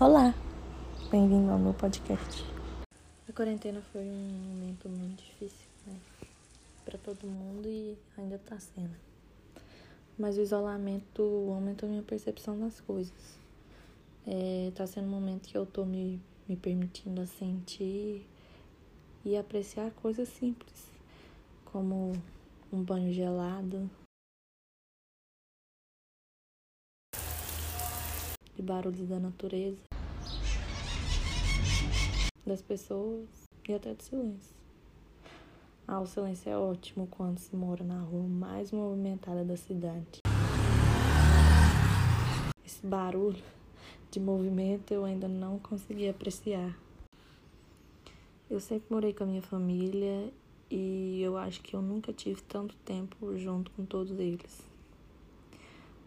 Olá, bem-vindo ao meu podcast. A quarentena foi um momento muito difícil, né? Para todo mundo e ainda tá sendo. Mas o isolamento aumentou minha percepção das coisas. É, tá sendo um momento que eu tô me, me permitindo sentir e apreciar coisas simples, como um banho gelado, barulhos da natureza, das pessoas e até do silêncio. Ah, o silêncio é ótimo quando se mora na rua mais movimentada da cidade. Esse barulho de movimento eu ainda não consegui apreciar. Eu sempre morei com a minha família e eu acho que eu nunca tive tanto tempo junto com todos eles.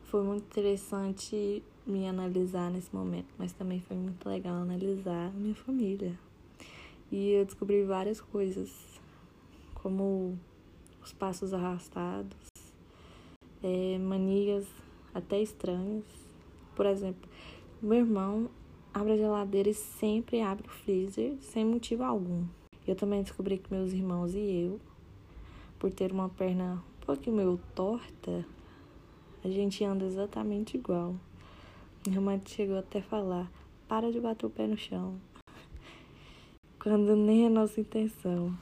Foi muito interessante me analisar nesse momento, mas também foi muito legal analisar minha família. E eu descobri várias coisas, como os passos arrastados, é, manias até estranhas. Por exemplo, meu irmão abre a geladeira e sempre abre o freezer sem motivo algum. Eu também descobri que meus irmãos e eu, por ter uma perna um pouquinho meio torta, a gente anda exatamente igual. Minha mãe chegou até a falar: para de bater o pé no chão. Quando nem é nossa intenção.